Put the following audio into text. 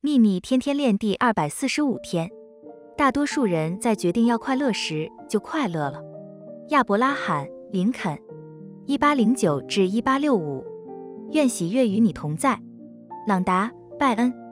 秘密天天练第二百四十五天。大多数人在决定要快乐时就快乐了。亚伯拉罕林肯一八零九至一八六五。愿喜悦与你同在。朗达拜恩。